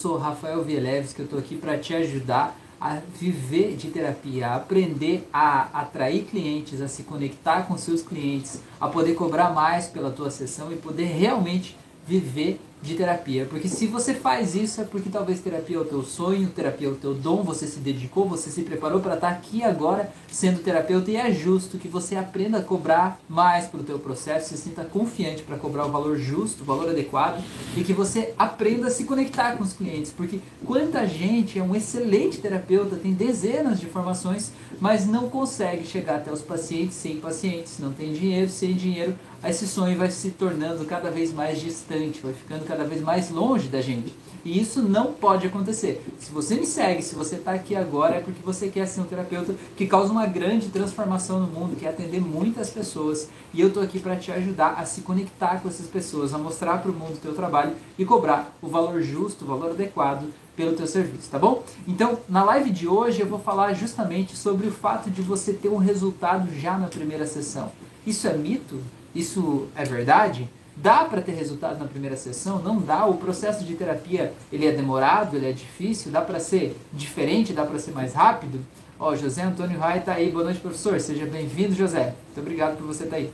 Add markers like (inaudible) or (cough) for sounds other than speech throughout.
sou Rafael Vieleves, que eu estou aqui para te ajudar a viver de terapia, a aprender a atrair clientes, a se conectar com seus clientes, a poder cobrar mais pela tua sessão e poder realmente viver de terapia. Porque se você faz isso é porque talvez terapia é o teu sonho, terapia é o teu dom, você se dedicou, você se preparou para estar aqui agora sendo terapeuta e é justo que você aprenda a cobrar mais pelo teu processo, se sinta confiante para cobrar o valor justo, o valor adequado e que você aprenda a se conectar com os clientes, porque quanta gente é um excelente terapeuta, tem dezenas de formações, mas não consegue chegar até os pacientes sem pacientes, não tem dinheiro sem dinheiro, esse sonho vai se tornando cada vez mais distante, vai ficando cada vez mais longe da gente. E isso não pode acontecer. Se você me segue, se você está aqui agora, é porque você quer ser um terapeuta que causa uma grande transformação no mundo, quer atender muitas pessoas. E eu estou aqui para te ajudar a se conectar com essas pessoas, a mostrar para o mundo o teu trabalho e cobrar o valor justo, o valor adequado pelo teu serviço, tá bom? Então, na live de hoje eu vou falar justamente sobre o fato de você ter um resultado já na primeira sessão. Isso é mito? Isso é verdade? Dá para ter resultado na primeira sessão? Não dá. O processo de terapia ele é demorado, ele é difícil. Dá para ser diferente, dá para ser mais rápido. Ó, José Antônio Rai está aí. Boa noite, professor. Seja bem-vindo, José. Muito obrigado por você estar tá aí.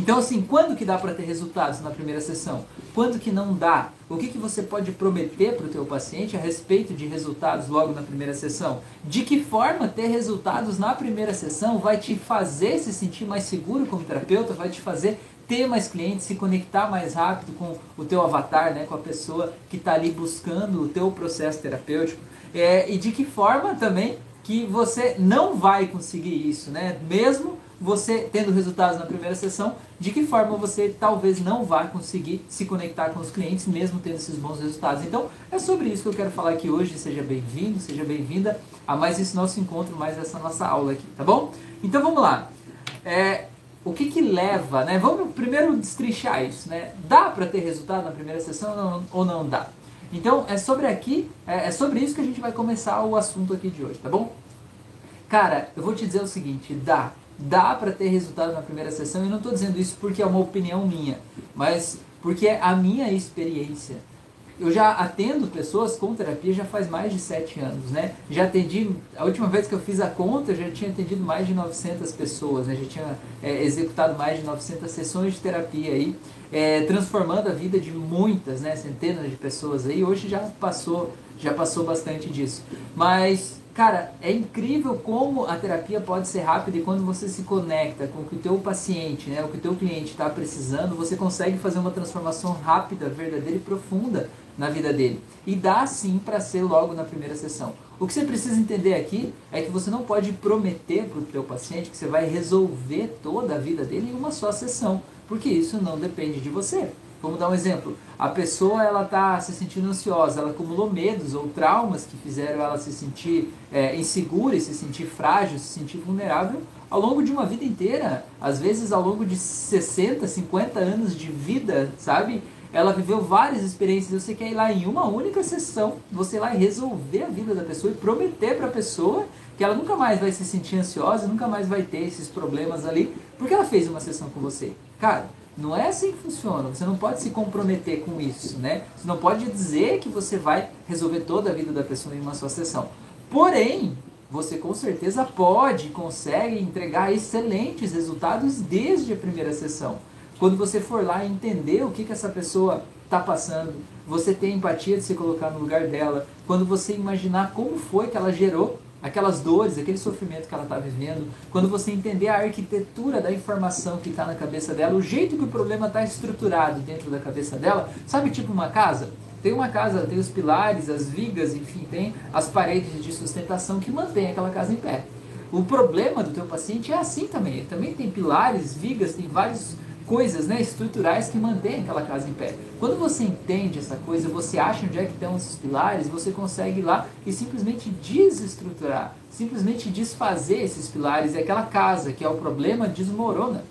Então, assim, quando que dá para ter resultados na primeira sessão? Quando que não dá? O que, que você pode prometer para o teu paciente a respeito de resultados logo na primeira sessão? De que forma ter resultados na primeira sessão vai te fazer se sentir mais seguro como terapeuta, vai te fazer ter mais clientes, se conectar mais rápido com o teu avatar, né, com a pessoa que está ali buscando o teu processo terapêutico. É, e de que forma também que você não vai conseguir isso, né? Mesmo você tendo resultados na primeira sessão, de que forma você talvez não vá conseguir se conectar com os clientes, mesmo tendo esses bons resultados. Então, é sobre isso que eu quero falar aqui hoje. Seja bem-vindo, seja bem-vinda a mais esse nosso encontro, mais essa nossa aula aqui, tá bom? Então, vamos lá. É, o que que leva, né? Vamos primeiro destrinchar isso, né? Dá para ter resultado na primeira sessão ou não, dá? Então, é sobre aqui, é, é sobre isso que a gente vai começar o assunto aqui de hoje, tá bom? Cara, eu vou te dizer o seguinte, dá dá para ter resultado na primeira sessão, e não estou dizendo isso porque é uma opinião minha, mas porque é a minha experiência. Eu já atendo pessoas com terapia já faz mais de sete anos, né? Já atendi, a última vez que eu fiz a conta, eu já tinha atendido mais de 900 pessoas, né? Já tinha é, executado mais de 900 sessões de terapia aí, é, transformando a vida de muitas, né? Centenas de pessoas aí. Hoje já passou, já passou bastante disso. Mas Cara, é incrível como a terapia pode ser rápida e quando você se conecta com o que o teu paciente, né, o que o teu cliente está precisando, você consegue fazer uma transformação rápida, verdadeira e profunda na vida dele. E dá sim para ser logo na primeira sessão. O que você precisa entender aqui é que você não pode prometer para o teu paciente que você vai resolver toda a vida dele em uma só sessão, porque isso não depende de você. Vamos dar um exemplo. A pessoa ela está se sentindo ansiosa, ela acumulou medos ou traumas que fizeram ela se sentir é, insegura, se sentir frágil, se sentir vulnerável ao longo de uma vida inteira. Às vezes ao longo de 60, 50 anos de vida, sabe? Ela viveu várias experiências. Você quer ir lá em uma única sessão, você ir lá e resolver a vida da pessoa e prometer para a pessoa que ela nunca mais vai se sentir ansiosa, nunca mais vai ter esses problemas ali, porque ela fez uma sessão com você. Cara, não é assim que funciona. Você não pode se comprometer com isso, né? Você não pode dizer que você vai resolver toda a vida da pessoa em uma só sessão. Porém, você com certeza pode, consegue entregar excelentes resultados desde a primeira sessão. Quando você for lá entender o que, que essa pessoa está passando, você ter empatia de se colocar no lugar dela, quando você imaginar como foi que ela gerou aquelas dores, aquele sofrimento que ela está vivendo, quando você entender a arquitetura da informação que está na cabeça dela, o jeito que o problema está estruturado dentro da cabeça dela, sabe tipo uma casa? Tem uma casa, tem os pilares, as vigas, enfim, tem as paredes de sustentação que mantém aquela casa em pé. O problema do teu paciente é assim também. Ele também tem pilares, vigas, tem vários coisas né, estruturais que mantêm aquela casa em pé. Quando você entende essa coisa, você acha onde é que estão esses pilares, você consegue ir lá e simplesmente desestruturar, simplesmente desfazer esses pilares e aquela casa que é o problema desmorona.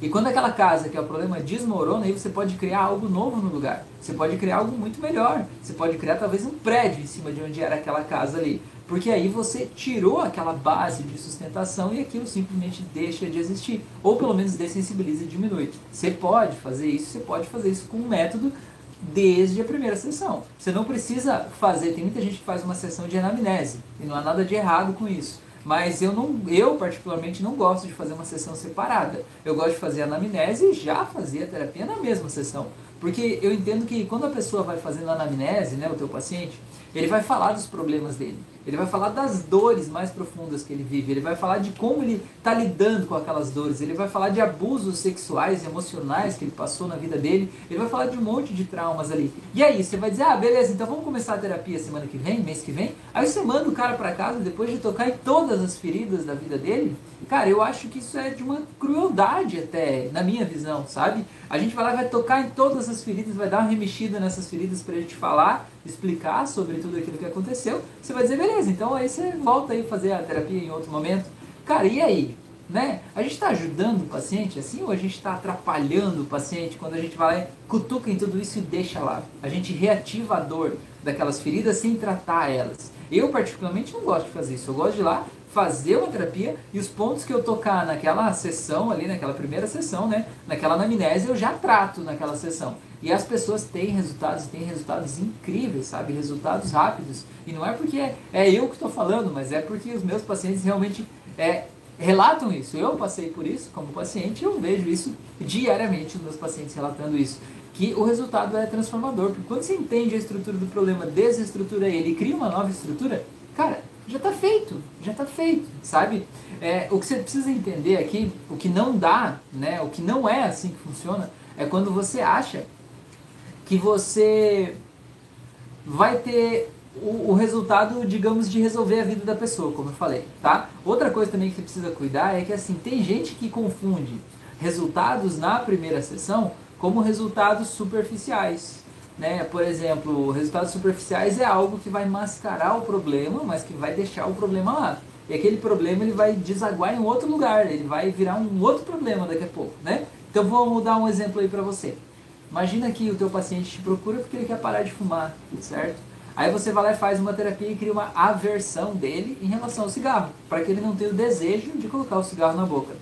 E quando aquela casa que é o problema desmorona, aí você pode criar algo novo no lugar. Você pode criar algo muito melhor. Você pode criar talvez um prédio em cima de onde era aquela casa ali. Porque aí você tirou aquela base de sustentação e aquilo simplesmente deixa de existir. Ou pelo menos dessensibiliza e diminui. Você pode fazer isso, você pode fazer isso com um método desde a primeira sessão. Você não precisa fazer, tem muita gente que faz uma sessão de anamnese, e não há nada de errado com isso. Mas eu não, eu particularmente não gosto de fazer uma sessão separada. Eu gosto de fazer anamnese e já fazer a terapia na mesma sessão. Porque eu entendo que quando a pessoa vai fazendo anamnese, né, o teu paciente, ele vai falar dos problemas dele. Ele vai falar das dores mais profundas que ele vive. Ele vai falar de como ele está lidando com aquelas dores. Ele vai falar de abusos sexuais e emocionais que ele passou na vida dele. Ele vai falar de um monte de traumas ali. E aí, você vai dizer, ah, beleza, então vamos começar a terapia semana que vem, mês que vem. Aí você manda o cara para casa depois de tocar em todas as feridas da vida dele. Cara, eu acho que isso é de uma crueldade até, na minha visão, sabe? A gente vai lá, vai tocar em todas as feridas, vai dar uma remexida nessas feridas pra gente falar, explicar sobre tudo aquilo que aconteceu. Você vai dizer, beleza, então aí você volta aí fazer a terapia em outro momento. Cara, e aí? Né? A gente está ajudando o paciente assim ou a gente está atrapalhando o paciente quando a gente vai lá cutuca em tudo isso e deixa lá? A gente reativa a dor daquelas feridas sem tratar elas. Eu, particularmente, não gosto de fazer isso. Eu gosto de ir lá fazer uma terapia e os pontos que eu tocar naquela sessão ali, naquela primeira sessão, né, naquela anamnese, eu já trato naquela sessão. E as pessoas têm resultados, têm resultados incríveis, sabe? Resultados rápidos. E não é porque é, eu que estou falando, mas é porque os meus pacientes realmente é, relatam isso. Eu passei por isso como paciente, eu vejo isso diariamente, os meus pacientes relatando isso. Que o resultado é transformador. Porque quando você entende a estrutura do problema, desestrutura ele e cria uma nova estrutura, cara, já está feito, já está feito, sabe? É, o que você precisa entender aqui, o que não dá, né, o que não é assim que funciona, é quando você acha que você vai ter o, o, resultado, digamos, de resolver a vida da pessoa, como eu falei, tá? Outra coisa também que você precisa cuidar é que, assim, tem gente que confunde resultados na primeira sessão como resultados superficiais. Né? Por exemplo, resultados superficiais é algo que vai mascarar o problema, mas que vai deixar o problema lá. E aquele problema ele vai desaguar em outro lugar, ele vai virar um outro problema daqui a pouco, né? Então vou dar um exemplo aí para você. Imagina que o teu paciente te procura porque ele quer parar de fumar, certo? Aí você vai lá e faz uma terapia e cria uma aversão dele em relação ao cigarro, para que ele não tenha o desejo de colocar o cigarro na boca.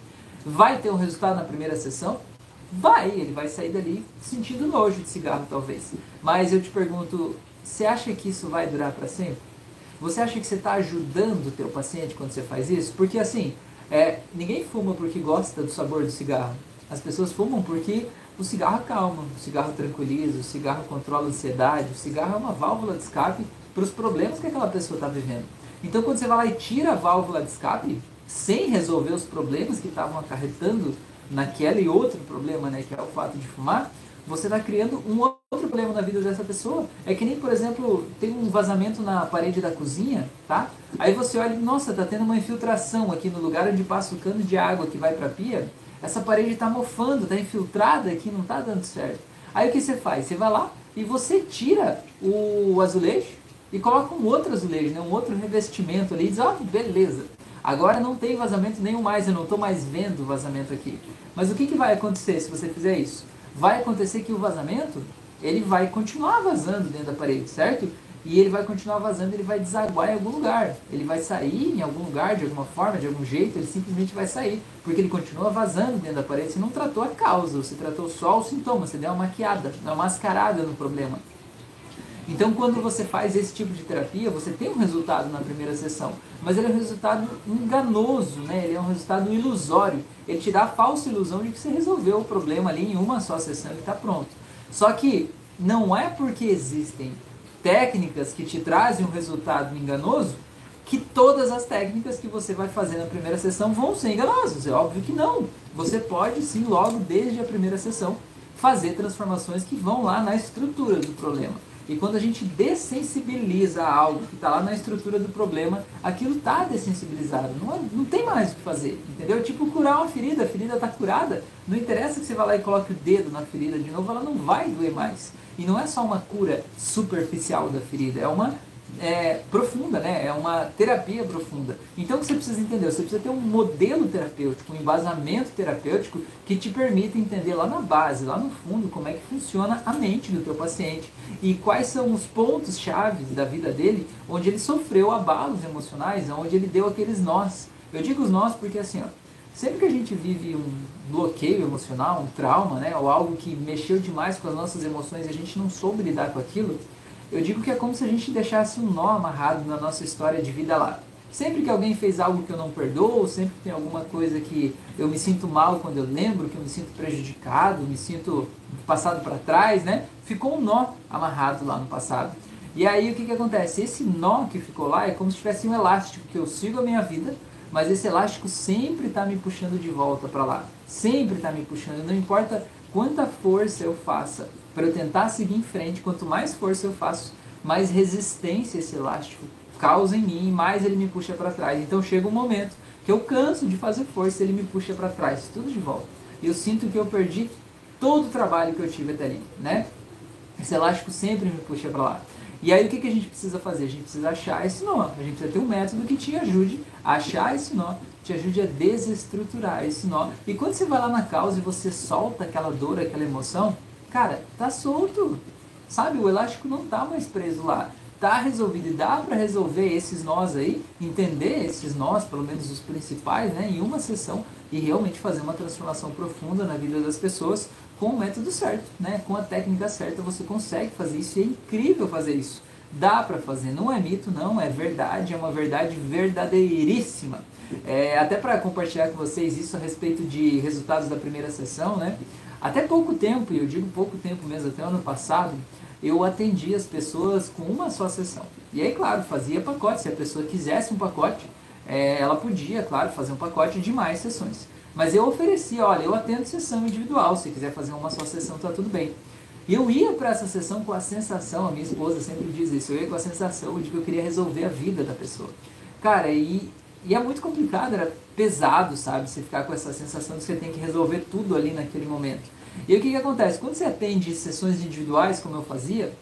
Vai ter um resultado na primeira sessão? Vai, ele vai sair dali sentindo nojo de cigarro, talvez. Mas eu te pergunto, você acha que isso vai durar para sempre? Você acha que você está ajudando o teu paciente quando você faz isso? Porque assim, é, ninguém fuma porque gosta do sabor do cigarro. As pessoas fumam porque o cigarro acalma, o cigarro tranquiliza, o cigarro controla a ansiedade, o cigarro é uma válvula de escape para os problemas que aquela pessoa está vivendo. Então quando você vai lá e tira a válvula de escape, sem resolver os problemas que estavam acarretando naquele outro problema, né, que é o fato de fumar, você está criando um outro problema na vida dessa pessoa. É que nem, por exemplo, tem um vazamento na parede da cozinha, tá? Aí você olha, nossa, tá tendo uma infiltração aqui no lugar onde passa o cano de água que vai para a pia. Essa parede está mofando, está infiltrada aqui, não está dando certo. Aí o que você faz? Você vai lá e você tira o azulejo e coloca um outro azulejo, né? um outro revestimento ali e diz, ó, oh, beleza. Agora não tem vazamento nenhum mais, eu não estou mais vendo vazamento aqui. Mas o que, que vai acontecer se você fizer isso? Vai acontecer que o vazamento, ele vai continuar vazando dentro da parede, certo? E ele vai continuar vazando, ele vai desaguar em algum lugar. Ele vai sair em algum lugar, de alguma forma, de algum jeito, ele simplesmente vai sair. Porque ele continua vazando dentro da parede. Você não tratou a causa, você tratou só o sintoma, você deu uma maquiada, uma mascarada no problema. Então, quando você faz esse tipo de terapia, você tem um resultado na primeira sessão, mas ele é um resultado enganoso, né? ele é um resultado ilusório. Ele te dá a falsa ilusão de que você resolveu o problema ali em uma só sessão e está pronto. Só que não é porque existem técnicas que te trazem um resultado enganoso que todas as técnicas que você vai fazer na primeira sessão vão ser enganosas. É óbvio que não. Você pode sim, logo desde a primeira sessão, fazer transformações que vão lá na estrutura do problema. E quando a gente dessensibiliza algo que está lá na estrutura do problema, aquilo está dessensibilizado. Não, é, não tem mais o que fazer, entendeu? Tipo curar uma ferida, a ferida está curada. Não interessa que você vá lá e coloque o dedo na ferida de novo, ela não vai doer mais. E não é só uma cura superficial da ferida, é uma é, profunda, né? É uma terapia profunda. Então você precisa entender, você precisa ter um modelo terapêutico, um embasamento terapêutico que te permita entender lá na base, lá no fundo, como é que funciona a mente do teu paciente e quais são os pontos chaves da vida dele onde ele sofreu abalos emocionais, onde ele deu aqueles nós. Eu digo os nós porque assim, ó, Sempre que a gente vive um bloqueio emocional, um trauma, né, ou algo que mexeu demais com as nossas emoções e a gente não soube lidar com aquilo, eu digo que é como se a gente deixasse um nó amarrado na nossa história de vida lá. Sempre que alguém fez algo que eu não perdoo, sempre que tem alguma coisa que eu me sinto mal quando eu lembro, que eu me sinto prejudicado, me sinto passado para trás, né? Ficou um nó amarrado lá no passado. E aí o que, que acontece? Esse nó que ficou lá é como se tivesse um elástico que eu sigo a minha vida, mas esse elástico sempre está me puxando de volta para lá. Sempre está me puxando. Não importa quanta força eu faça para eu tentar seguir em frente, quanto mais força eu faço, mais resistência esse elástico causa em mim, mais ele me puxa para trás. Então chega um momento que eu canso de fazer força, ele me puxa para trás, tudo de volta. E eu sinto que eu perdi todo o trabalho que eu tive até ali, né? Esse elástico sempre me puxa para lá. E aí o que, que a gente precisa fazer? A gente precisa achar esse nó. A gente precisa ter um método que te ajude a achar esse nó, te ajude a desestruturar esse nó. E quando você vai lá na causa e você solta aquela dor, aquela emoção, cara, tá solto. Sabe? O elástico não tá mais preso lá. Tá resolvido. E dá para resolver esses nós aí, entender esses nós, pelo menos os principais, né, em uma sessão e realmente fazer uma transformação profunda na vida das pessoas com o método certo, né? com a técnica certa, você consegue fazer isso e é incrível fazer isso. Dá para fazer, não é mito, não, é verdade, é uma verdade verdadeiríssima. É, até para compartilhar com vocês isso a respeito de resultados da primeira sessão, né? Até pouco tempo, e eu digo pouco tempo mesmo, até ano passado, eu atendi as pessoas com uma só sessão. E aí, claro, fazia pacote. Se a pessoa quisesse um pacote, é, ela podia, claro, fazer um pacote de mais sessões. Mas eu oferecia, olha, eu atendo sessão individual, se quiser fazer uma só sessão, tá tudo bem. E eu ia para essa sessão com a sensação, a minha esposa sempre diz isso, eu ia com a sensação de que eu queria resolver a vida da pessoa. Cara, e, e é muito complicado, era pesado, sabe? Você ficar com essa sensação de que você tem que resolver tudo ali naquele momento. E o que, que acontece? Quando você atende sessões individuais, como eu fazia,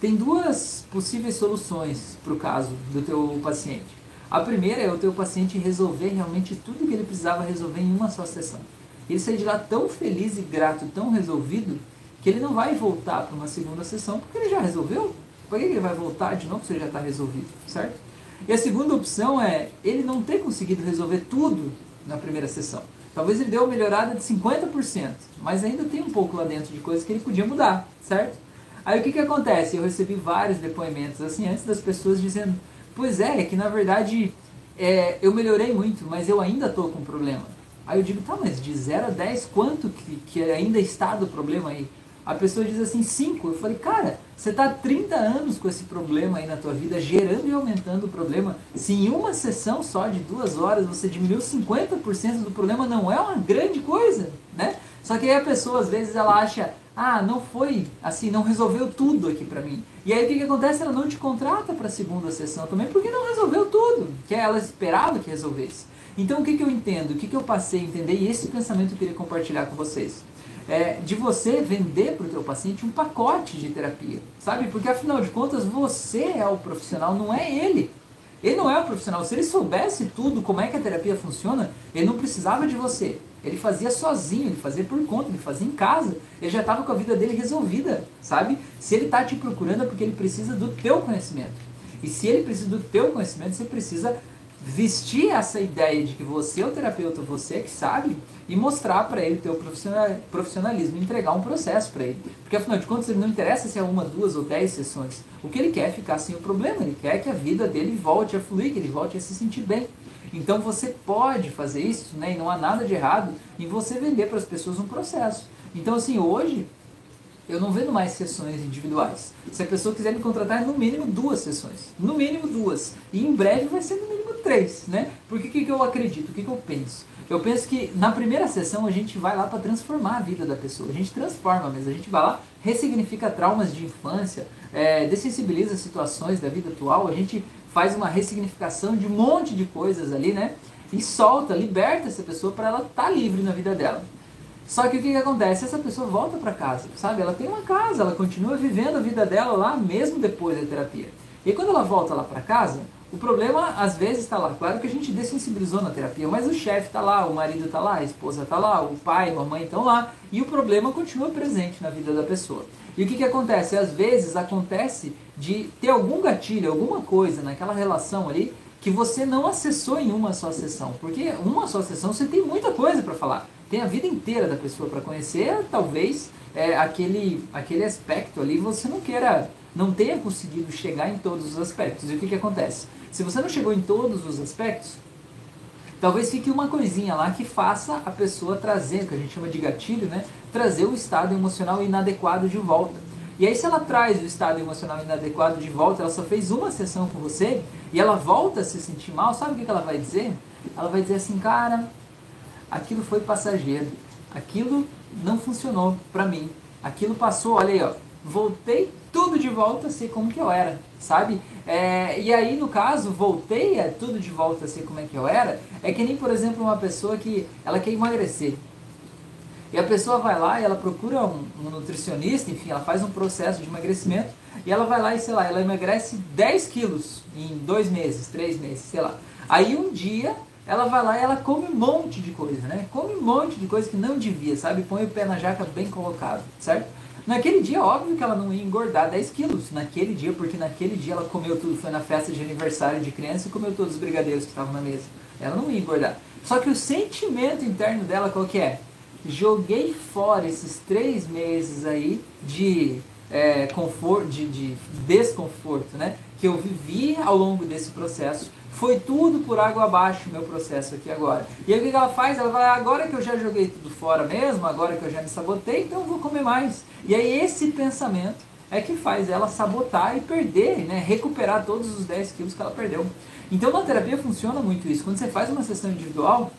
tem duas possíveis soluções para o caso do teu paciente. A primeira é o teu paciente resolver realmente tudo que ele precisava resolver em uma só sessão. Ele sair de lá tão feliz e grato, tão resolvido, que ele não vai voltar para uma segunda sessão, porque ele já resolveu. Por que ele vai voltar de novo se ele já está resolvido, certo? E a segunda opção é ele não ter conseguido resolver tudo na primeira sessão. Talvez ele deu uma melhorada de 50%, mas ainda tem um pouco lá dentro de coisas que ele podia mudar, certo? Aí o que, que acontece? Eu recebi vários depoimentos assim antes das pessoas dizendo Pois é, é que na verdade é, eu melhorei muito, mas eu ainda estou com problema. Aí eu digo, tá, mas de 0 a 10, quanto que, que ainda está do problema aí? A pessoa diz assim, 5. Eu falei, cara, você está há 30 anos com esse problema aí na tua vida, gerando e aumentando o problema. Se em uma sessão só de duas horas você diminuiu 50% do problema, não é uma grande coisa, né? Só que aí a pessoa, às vezes, ela acha, ah, não foi assim, não resolveu tudo aqui para mim. E aí o que, que acontece? Ela não te contrata para a segunda sessão também, porque não resolveu tudo, que ela esperava que resolvesse. Então o que, que eu entendo? O que, que eu passei a entender? E esse pensamento eu queria compartilhar com vocês. É, de você vender para o teu paciente um pacote de terapia, sabe? Porque afinal de contas você é o profissional, não é ele. Ele não é o profissional. Se ele soubesse tudo, como é que a terapia funciona, ele não precisava de você. Ele fazia sozinho, ele fazia por conta, ele fazia em casa. Ele já estava com a vida dele resolvida, sabe? Se ele está te procurando é porque ele precisa do teu conhecimento. E se ele precisa do teu conhecimento, você precisa vestir essa ideia de que você é o terapeuta, você que sabe, e mostrar para ele teu profissionalismo, entregar um processo para ele. Porque afinal de contas, ele não interessa se é uma, duas ou dez sessões. O que ele quer é ficar sem o problema, ele quer que a vida dele volte a fluir, que ele volte a se sentir bem. Então você pode fazer isso, né, e não há nada de errado em você vender para as pessoas um processo. Então assim, hoje eu não vendo mais sessões individuais. Se a pessoa quiser me contratar, é no mínimo duas sessões. No mínimo duas. E em breve vai ser no mínimo três, né? Porque o que, que eu acredito? O que, que eu penso? Eu penso que na primeira sessão a gente vai lá para transformar a vida da pessoa. A gente transforma mesmo. A gente vai lá, ressignifica traumas de infância, é, dessensibiliza situações da vida atual. A gente faz uma ressignificação de um monte de coisas ali, né? E solta, liberta essa pessoa para ela estar tá livre na vida dela. Só que o que, que acontece? Essa pessoa volta para casa, sabe? Ela tem uma casa, ela continua vivendo a vida dela lá mesmo depois da terapia. E quando ela volta lá para casa, o problema às vezes está lá. Claro que a gente dessensibilizou na terapia, mas o chefe está lá, o marido está lá, a esposa está lá, o pai, a mãe estão lá, e o problema continua presente na vida da pessoa. E o que, que acontece? Às vezes acontece de ter algum gatilho, alguma coisa naquela relação ali que você não acessou em uma só sessão. Porque uma só sessão você tem muita coisa para falar. Tem a vida inteira da pessoa para conhecer, talvez é, aquele, aquele aspecto ali você não queira, não tenha conseguido chegar em todos os aspectos. E o que, que acontece? Se você não chegou em todos os aspectos, talvez fique uma coisinha lá que faça a pessoa trazer, que a gente chama de gatilho, né? Trazer o estado emocional inadequado de volta. E aí, se ela traz o estado emocional inadequado de volta, ela só fez uma sessão com você e ela volta a se sentir mal, sabe o que ela vai dizer? Ela vai dizer assim, cara, aquilo foi passageiro, aquilo não funcionou para mim, aquilo passou, olha aí, ó, voltei tudo de volta a ser como que eu era, sabe? É, e aí, no caso, voltei a tudo de volta a ser como é que eu era, é que nem, por exemplo, uma pessoa que ela quer emagrecer. E a pessoa vai lá e ela procura um, um, nutricionista, enfim, ela faz um processo de emagrecimento e ela vai lá e, sei lá, ela emagrece 10 quilos em dois meses, três meses, sei lá. Aí um dia ela vai lá e ela come um monte de coisa, né? Come um monte de coisa que não devia, sabe? Põe o pé na jaca bem colocado, certo? Naquele dia, óbvio que ela não ia engordar 10 quilos. Naquele dia, porque naquele dia ela comeu tudo, foi na festa de aniversário de criança e comeu todos os brigadeiros que estavam na mesa. Ela não ia engordar. Só que o sentimento interno dela, qual que é? joguei fora esses três meses aí de é, conforto, de, de desconforto, né? Que eu vivi ao longo desse processo. Foi tudo por água abaixo o meu processo aqui agora. E aí o que ela faz? Ela vai, agora que eu já joguei tudo fora mesmo, agora que eu já me sabotei, então eu vou comer mais. E aí esse pensamento é que faz ela sabotar e perder, né? Recuperar todos os 10 quilos que ela perdeu. Então na terapia funciona muito isso. Quando você faz uma sessão individual,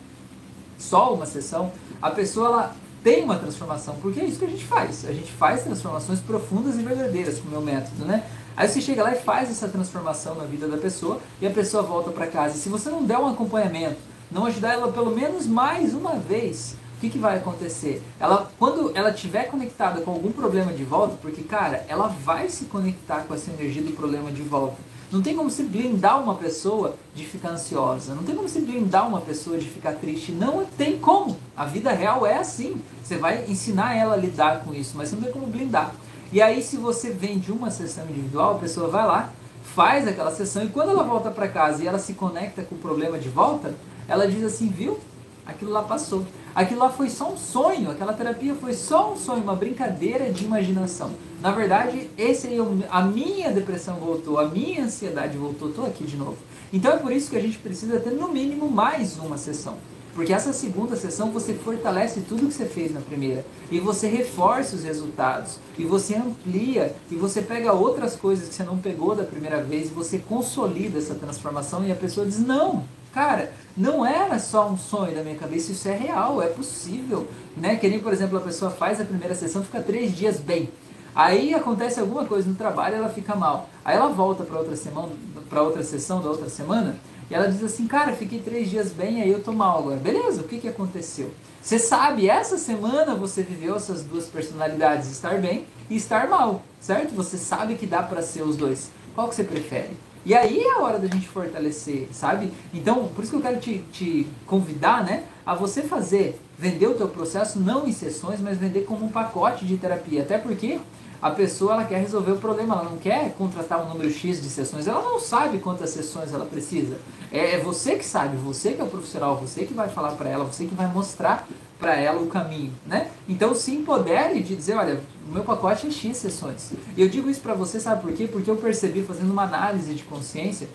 só uma sessão, a pessoa ela tem uma transformação, porque é isso que a gente faz. A gente faz transformações profundas e verdadeiras com o meu método, né? Aí você chega lá e faz essa transformação na vida da pessoa e a pessoa volta para casa. E se você não der um acompanhamento, não ajudar ela pelo menos mais uma vez, o que, que vai acontecer? Ela, quando ela estiver conectada com algum problema de volta, porque, cara, ela vai se conectar com essa energia do problema de volta. Não tem como se blindar uma pessoa de ficar ansiosa. Não tem como se blindar uma pessoa de ficar triste. Não tem como. A vida real é assim. Você vai ensinar ela a lidar com isso, mas não tem como blindar. E aí, se você vem de uma sessão individual, a pessoa vai lá, faz aquela sessão e quando ela volta para casa e ela se conecta com o problema de volta, ela diz assim: viu? Aquilo lá passou. Aquilo lá foi só um sonho, aquela terapia foi só um sonho, uma brincadeira de imaginação. Na verdade, esse aí, a minha depressão voltou, a minha ansiedade voltou, estou aqui de novo. Então é por isso que a gente precisa ter no mínimo mais uma sessão. Porque essa segunda sessão você fortalece tudo que você fez na primeira. E você reforça os resultados. E você amplia. E você pega outras coisas que você não pegou da primeira vez. E você consolida essa transformação. E a pessoa diz: Não, cara, não era só um sonho da minha cabeça. Isso é real, é possível. Né? Que nem, por exemplo, a pessoa faz a primeira sessão, fica três dias bem. Aí acontece alguma coisa no trabalho, ela fica mal. Aí ela volta para outra semana, para outra sessão da outra semana, e ela diz assim: "Cara, fiquei três dias bem, aí eu tô mal agora". Beleza? O que que aconteceu? Você sabe, essa semana você viveu essas duas personalidades, estar bem e estar mal, certo? Você sabe que dá para ser os dois. Qual que você prefere? E aí é a hora da gente fortalecer, sabe? Então, por isso que eu quero te, te convidar, né, a você fazer, vender o teu processo não em sessões, mas vender como um pacote de terapia. Até porque a pessoa ela quer resolver o problema, ela não quer contratar um número X de sessões, ela não sabe quantas sessões ela precisa. É, é você que sabe, você que é o profissional, você que vai falar para ela, você que vai mostrar para ela o caminho, né? Então se empodere de dizer, olha, o meu pacote é X sessões. E eu digo isso para você, sabe por quê? Porque eu percebi fazendo uma análise de consciência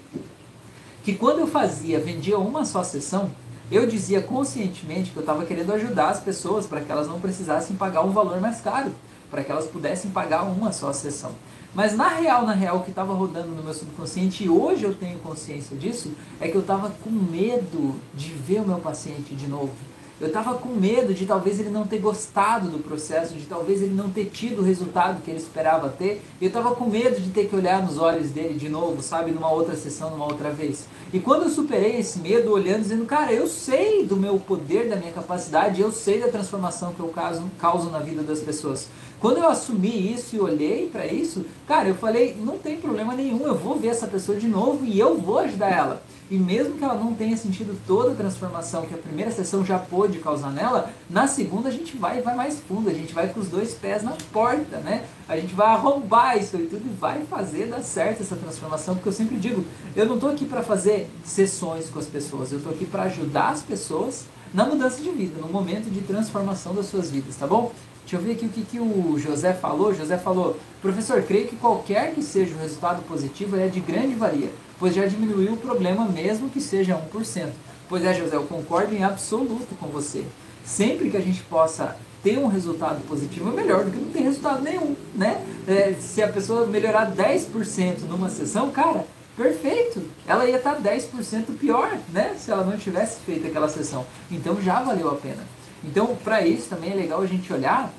que quando eu fazia, vendia uma só sessão, eu dizia conscientemente que eu estava querendo ajudar as pessoas para que elas não precisassem pagar um valor mais caro para que elas pudessem pagar uma só sessão. Mas na real, na real, o que estava rodando no meu subconsciente, e hoje eu tenho consciência disso, é que eu estava com medo de ver o meu paciente de novo. Eu estava com medo de talvez ele não ter gostado do processo, de talvez ele não ter tido o resultado que ele esperava ter. Eu estava com medo de ter que olhar nos olhos dele de novo, sabe, numa outra sessão, numa outra vez. E quando eu superei esse medo, olhando, dizendo, cara, eu sei do meu poder, da minha capacidade, eu sei da transformação que eu causo, causo na vida das pessoas. Quando eu assumi isso e olhei para isso, cara, eu falei, não tem problema nenhum, eu vou ver essa pessoa de novo e eu vou ajudar ela. E mesmo que ela não tenha sentido toda a transformação que a primeira sessão já pôde causar nela, na segunda a gente vai vai mais fundo, a gente vai com os dois pés na porta, né? A gente vai arrombar isso e tudo e vai fazer dar certo essa transformação, porque eu sempre digo, eu não estou aqui para fazer sessões com as pessoas, eu estou aqui para ajudar as pessoas na mudança de vida, no momento de transformação das suas vidas, tá bom? Deixa eu ver aqui o que, que o José falou. José falou, professor, creio que qualquer que seja o resultado positivo é de grande valia, pois já diminuiu o problema mesmo que seja 1%. Pois é, José, eu concordo em absoluto com você. Sempre que a gente possa ter um resultado positivo é melhor do que não ter resultado nenhum, né? É, se a pessoa melhorar 10% numa sessão, cara, perfeito. Ela ia estar 10% pior, né? Se ela não tivesse feito aquela sessão. Então já valeu a pena. Então, para isso também é legal a gente olhar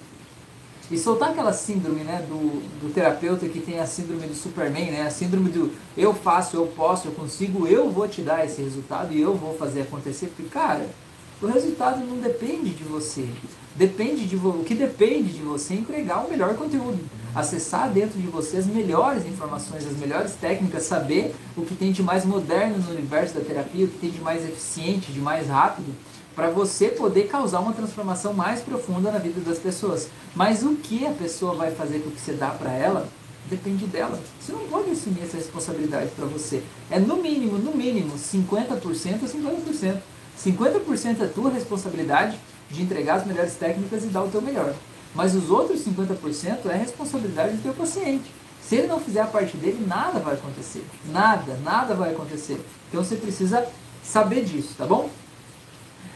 e soltar aquela síndrome né, do, do terapeuta que tem a síndrome do Superman, né, a síndrome do eu faço, eu posso, eu consigo, eu vou te dar esse resultado e eu vou fazer acontecer. Porque, cara, o resultado não depende de você. Depende de o que depende de você é entregar o melhor conteúdo, acessar dentro de você as melhores informações, as melhores técnicas, saber o que tem de mais moderno no universo da terapia, o que tem de mais eficiente, de mais rápido para você poder causar uma transformação mais profunda na vida das pessoas. Mas o que a pessoa vai fazer com o que você dá para ela depende dela. Você não pode assumir essa responsabilidade para você. É no mínimo, no mínimo, 50% a 50%. 50% é tua responsabilidade de entregar as melhores técnicas e dar o teu melhor. Mas os outros 50% é responsabilidade do teu paciente. Se ele não fizer a parte dele, nada vai acontecer. Nada, nada vai acontecer. Então você precisa saber disso, tá bom?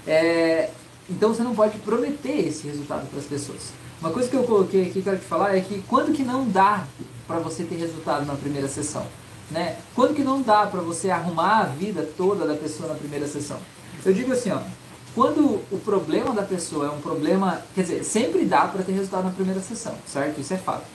É, então você não pode prometer esse resultado para as pessoas. Uma coisa que eu coloquei aqui que eu quero te falar é que quando que não dá para você ter resultado na primeira sessão? Né? Quando que não dá para você arrumar a vida toda da pessoa na primeira sessão? Eu digo assim, ó, quando o problema da pessoa é um problema, quer dizer, sempre dá para ter resultado na primeira sessão, certo? Isso é fato.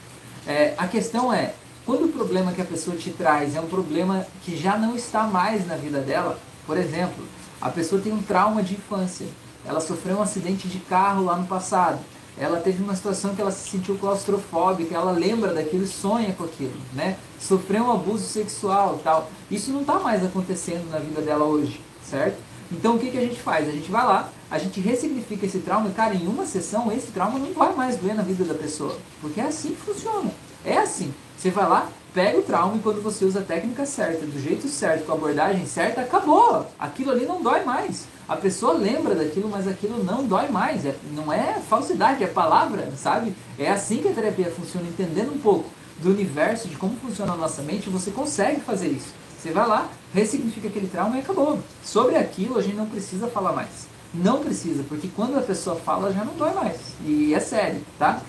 É, a questão é, quando o problema que a pessoa te traz é um problema que já não está mais na vida dela, por exemplo, a pessoa tem um trauma de infância. Ela sofreu um acidente de carro lá no passado. Ela teve uma situação que ela se sentiu claustrofóbica, ela lembra daquilo e sonha com aquilo, né? Sofreu um abuso sexual tal. Isso não está mais acontecendo na vida dela hoje, certo? Então o que, que a gente faz? A gente vai lá, a gente ressignifica esse trauma e, cara, em uma sessão esse trauma não vai mais doer na vida da pessoa. Porque é assim que funciona. É assim. Você vai lá, pega o trauma e quando você usa a técnica certa, do jeito certo, com a abordagem certa, acabou. Aquilo ali não dói mais. A pessoa lembra daquilo, mas aquilo não dói mais. É, não é falsidade, é palavra, sabe? É assim que a terapia funciona, entendendo um pouco do universo, de como funciona a nossa mente, você consegue fazer isso. Você vai lá, ressignifica aquele trauma e acabou. Sobre aquilo a gente não precisa falar mais. Não precisa, porque quando a pessoa fala já não dói mais. E é sério, tá?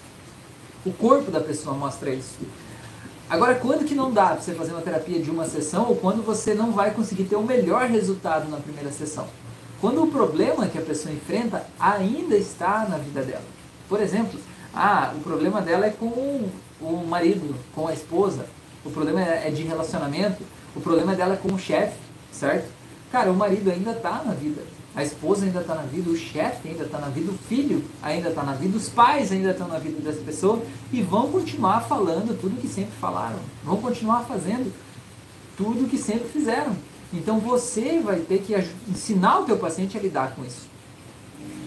O corpo da pessoa mostra isso. Agora, quando que não dá para você fazer uma terapia de uma sessão ou quando você não vai conseguir ter o melhor resultado na primeira sessão? Quando o problema que a pessoa enfrenta ainda está na vida dela. Por exemplo, ah, o problema dela é com o marido, com a esposa, o problema é de relacionamento, o problema dela é com o chefe, certo? Cara, o marido ainda está na vida. A esposa ainda está na vida, o chefe ainda está na vida, o filho ainda está na vida, os pais ainda estão na vida dessa pessoa e vão continuar falando tudo que sempre falaram, vão continuar fazendo tudo que sempre fizeram. Então você vai ter que ensinar o teu paciente a lidar com isso.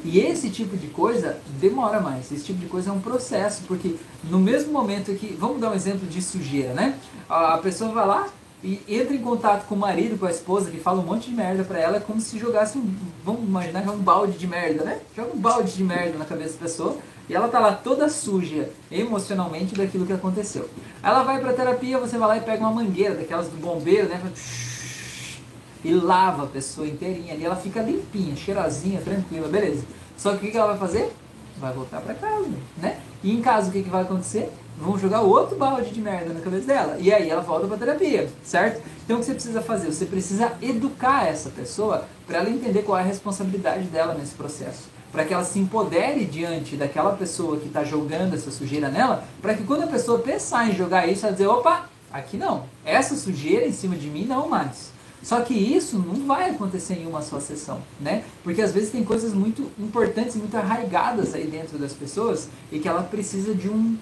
E esse tipo de coisa demora mais. Esse tipo de coisa é um processo, porque no mesmo momento que, vamos dar um exemplo de sujeira, né? A pessoa vai lá, e entra em contato com o marido, com a esposa, que fala um monte de merda pra ela, é como se jogasse um. Vamos imaginar que é um balde de merda, né? Joga um balde de merda na cabeça da pessoa e ela tá lá toda suja emocionalmente daquilo que aconteceu. Ela vai pra terapia, você vai lá e pega uma mangueira, daquelas do bombeiro, né? E lava a pessoa inteirinha ali, ela fica limpinha, cheirosinha, tranquila, beleza. Só que o que ela vai fazer? Vai voltar pra casa, né? E em casa o que, que vai acontecer? vão jogar outro balde de merda na cabeça dela. E aí ela volta para terapia, certo? Então o que você precisa fazer? Você precisa educar essa pessoa para ela entender qual é a responsabilidade dela nesse processo. Para que ela se empodere diante daquela pessoa que está jogando essa sujeira nela, para que quando a pessoa pensar em jogar isso, ela dizer, opa, aqui não. Essa sujeira em cima de mim não mais. Só que isso não vai acontecer em uma só sessão, né? Porque às vezes tem coisas muito importantes, muito arraigadas aí dentro das pessoas e que ela precisa de um,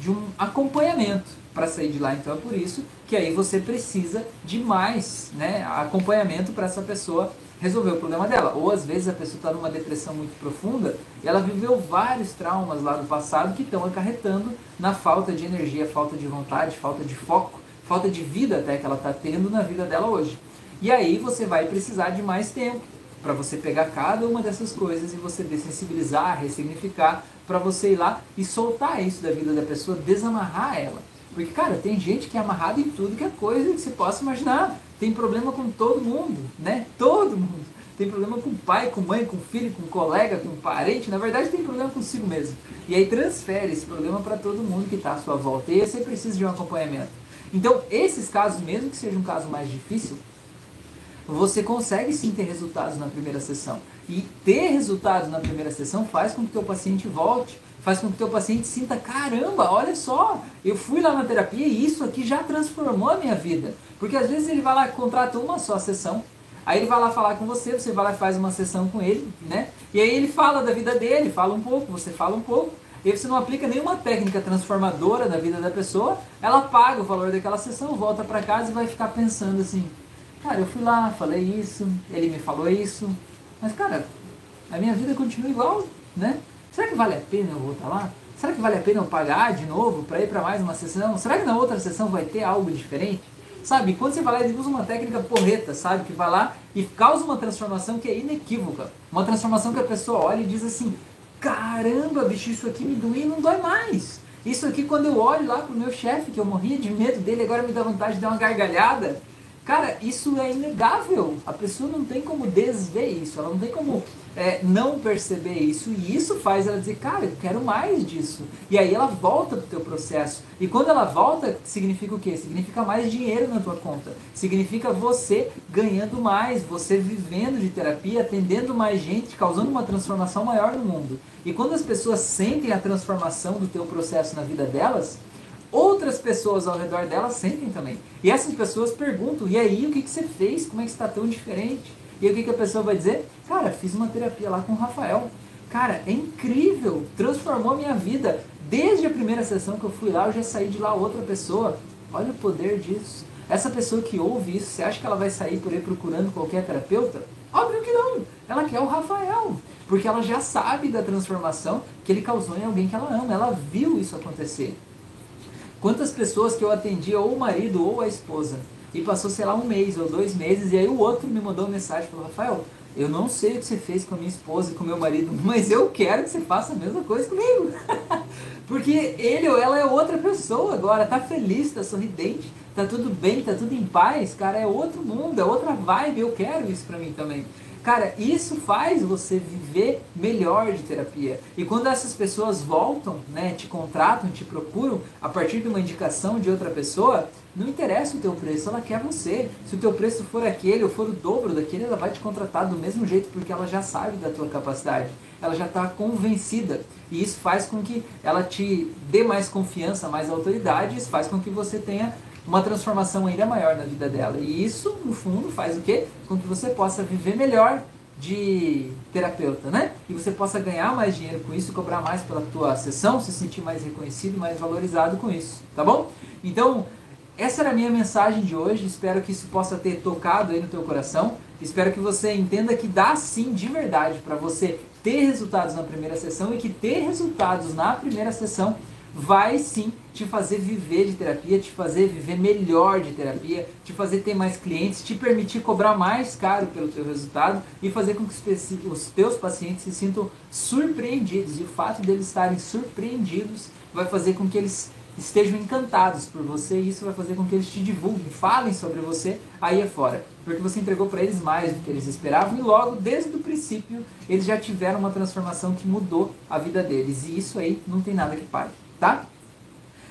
de um acompanhamento para sair de lá. Então é por isso que aí você precisa de mais né, acompanhamento para essa pessoa resolver o problema dela. Ou às vezes a pessoa está numa depressão muito profunda e ela viveu vários traumas lá do passado que estão acarretando na falta de energia, falta de vontade, falta de foco, falta de vida até que ela está tendo na vida dela hoje. E aí você vai precisar de mais tempo para você pegar cada uma dessas coisas e você dessensibilizar, ressignificar, para você ir lá e soltar isso da vida da pessoa, desamarrar ela. Porque, cara, tem gente que é amarrada em tudo que é coisa que você possa imaginar. Tem problema com todo mundo, né? Todo mundo. Tem problema com pai, com mãe, com filho, com colega, com parente. Na verdade, tem problema consigo mesmo. E aí transfere esse problema para todo mundo que está à sua volta. E aí você precisa de um acompanhamento. Então, esses casos, mesmo que seja um caso mais difícil, você consegue sim ter resultados na primeira sessão. E ter resultados na primeira sessão faz com que o teu paciente volte, faz com que o teu paciente sinta, caramba, olha só, eu fui lá na terapia e isso aqui já transformou a minha vida. Porque às vezes ele vai lá e contrata uma só sessão, aí ele vai lá falar com você, você vai lá e faz uma sessão com ele, né? E aí ele fala da vida dele, fala um pouco, você fala um pouco, e você não aplica nenhuma técnica transformadora na vida da pessoa, ela paga o valor daquela sessão, volta para casa e vai ficar pensando assim, cara, eu fui lá, falei isso, ele me falou isso, mas cara, a minha vida continua igual, né? Será que vale a pena eu voltar lá? Será que vale a pena eu pagar de novo para ir para mais uma sessão? Será que na outra sessão vai ter algo diferente? Sabe, quando você vai lá e usa uma técnica porreta, sabe, que vai lá e causa uma transformação que é inequívoca. Uma transformação que a pessoa olha e diz assim, caramba, bicho, isso aqui me doía e não dói mais. Isso aqui, quando eu olho lá pro meu chefe, que eu morria de medo dele, agora me dá vontade de dar uma gargalhada. Cara, isso é inegável. A pessoa não tem como desver isso, ela não tem como é, não perceber isso. E isso faz ela dizer, cara, eu quero mais disso. E aí ela volta pro teu processo. E quando ela volta, significa o quê? Significa mais dinheiro na tua conta. Significa você ganhando mais, você vivendo de terapia, atendendo mais gente, causando uma transformação maior no mundo. E quando as pessoas sentem a transformação do teu processo na vida delas, outras pessoas ao redor dela sentem também. E essas pessoas perguntam: e aí, o que, que você fez? Como é que está tão diferente? E o que, que a pessoa vai dizer? Cara, fiz uma terapia lá com o Rafael. Cara, é incrível, transformou minha vida. Desde a primeira sessão que eu fui lá, eu já saí de lá outra pessoa. Olha o poder disso. Essa pessoa que ouve isso, você acha que ela vai sair por aí procurando qualquer terapeuta? Óbvio que não. Ela quer o Rafael. Porque ela já sabe da transformação que ele causou em alguém que ela ama. Ela viu isso acontecer. Quantas pessoas que eu atendi, ou o marido ou a esposa, e passou, sei lá, um mês ou dois meses, e aí o outro me mandou uma mensagem falou, Rafael, eu não sei o que você fez com a minha esposa e com o meu marido, (laughs) mas eu quero que você faça a mesma coisa comigo. (laughs) Porque ele ou ela é outra pessoa agora, tá feliz, tá sorridente, tá tudo bem, tá tudo em paz, cara, é outro mundo, é outra vibe, eu quero isso pra mim também. Cara, isso faz você viver melhor de terapia. E quando essas pessoas voltam, né, te contratam, te procuram a partir de uma indicação de outra pessoa, não interessa o teu preço, ela quer você. Se o teu preço for aquele ou for o dobro daquele, ela vai te contratar do mesmo jeito porque ela já sabe da tua capacidade. Ela já está convencida. E isso faz com que ela te dê mais confiança, mais autoridade, isso faz com que você tenha uma transformação ainda maior na vida dela. E isso, no fundo, faz o quê? Com que você possa viver melhor de terapeuta, né? E você possa ganhar mais dinheiro com isso, cobrar mais pela tua sessão, se sentir mais reconhecido, mais valorizado com isso, tá bom? Então, essa era a minha mensagem de hoje. Espero que isso possa ter tocado aí no teu coração. Espero que você entenda que dá sim de verdade para você ter resultados na primeira sessão e que ter resultados na primeira sessão vai sim te fazer viver de terapia, te fazer viver melhor de terapia, te fazer ter mais clientes, te permitir cobrar mais caro pelo teu resultado e fazer com que os teus pacientes se sintam surpreendidos. E o fato deles estarem surpreendidos vai fazer com que eles estejam encantados por você e isso vai fazer com que eles te divulguem, falem sobre você aí afora. Porque você entregou para eles mais do que eles esperavam e logo, desde o princípio, eles já tiveram uma transformação que mudou a vida deles. E isso aí não tem nada que pare tá?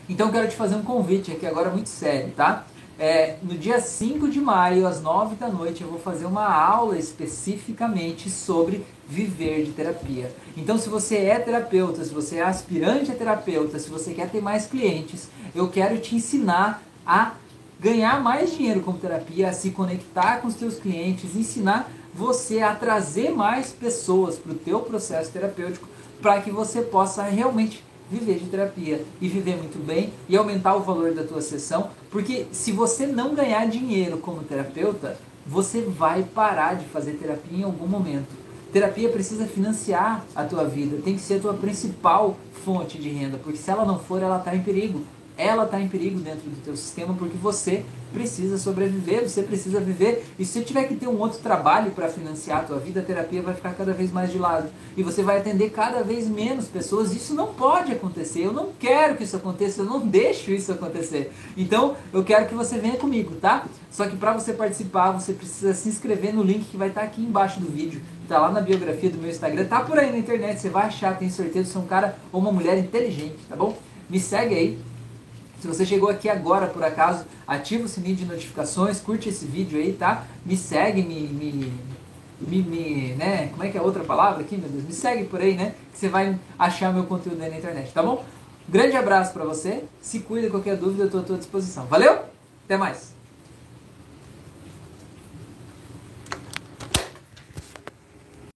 Então quero te fazer um convite aqui agora muito sério, tá? É, no dia 5 de maio, às 9 da noite, eu vou fazer uma aula especificamente sobre viver de terapia. Então, se você é terapeuta, se você é aspirante a terapeuta, se você quer ter mais clientes, eu quero te ensinar a ganhar mais dinheiro com terapia, se conectar com os teus clientes, ensinar você a trazer mais pessoas para o teu processo terapêutico para que você possa realmente viver de terapia e viver muito bem e aumentar o valor da tua sessão, porque se você não ganhar dinheiro como terapeuta, você vai parar de fazer terapia em algum momento. Terapia precisa financiar a tua vida, tem que ser a tua principal fonte de renda, porque se ela não for, ela está em perigo ela está em perigo dentro do teu sistema porque você precisa sobreviver, você precisa viver. E se tiver que ter um outro trabalho para financiar a tua vida, a terapia vai ficar cada vez mais de lado. E você vai atender cada vez menos pessoas. Isso não pode acontecer. Eu não quero que isso aconteça, eu não deixo isso acontecer. Então, eu quero que você venha comigo, tá? Só que para você participar, você precisa se inscrever no link que vai estar tá aqui embaixo do vídeo. Tá lá na biografia do meu Instagram, tá por aí na internet, você vai achar, tenho certeza, você é um cara ou uma mulher inteligente, tá bom? Me segue aí, se você chegou aqui agora, por acaso, ativa o sininho de notificações, curte esse vídeo aí, tá? Me segue, me, me, me, me, né? Como é que é a outra palavra aqui, meu Deus? Me segue por aí, né? Que você vai achar meu conteúdo aí na internet, tá bom? Grande abraço para você. Se cuida, qualquer dúvida, eu estou à tua disposição. Valeu? Até mais!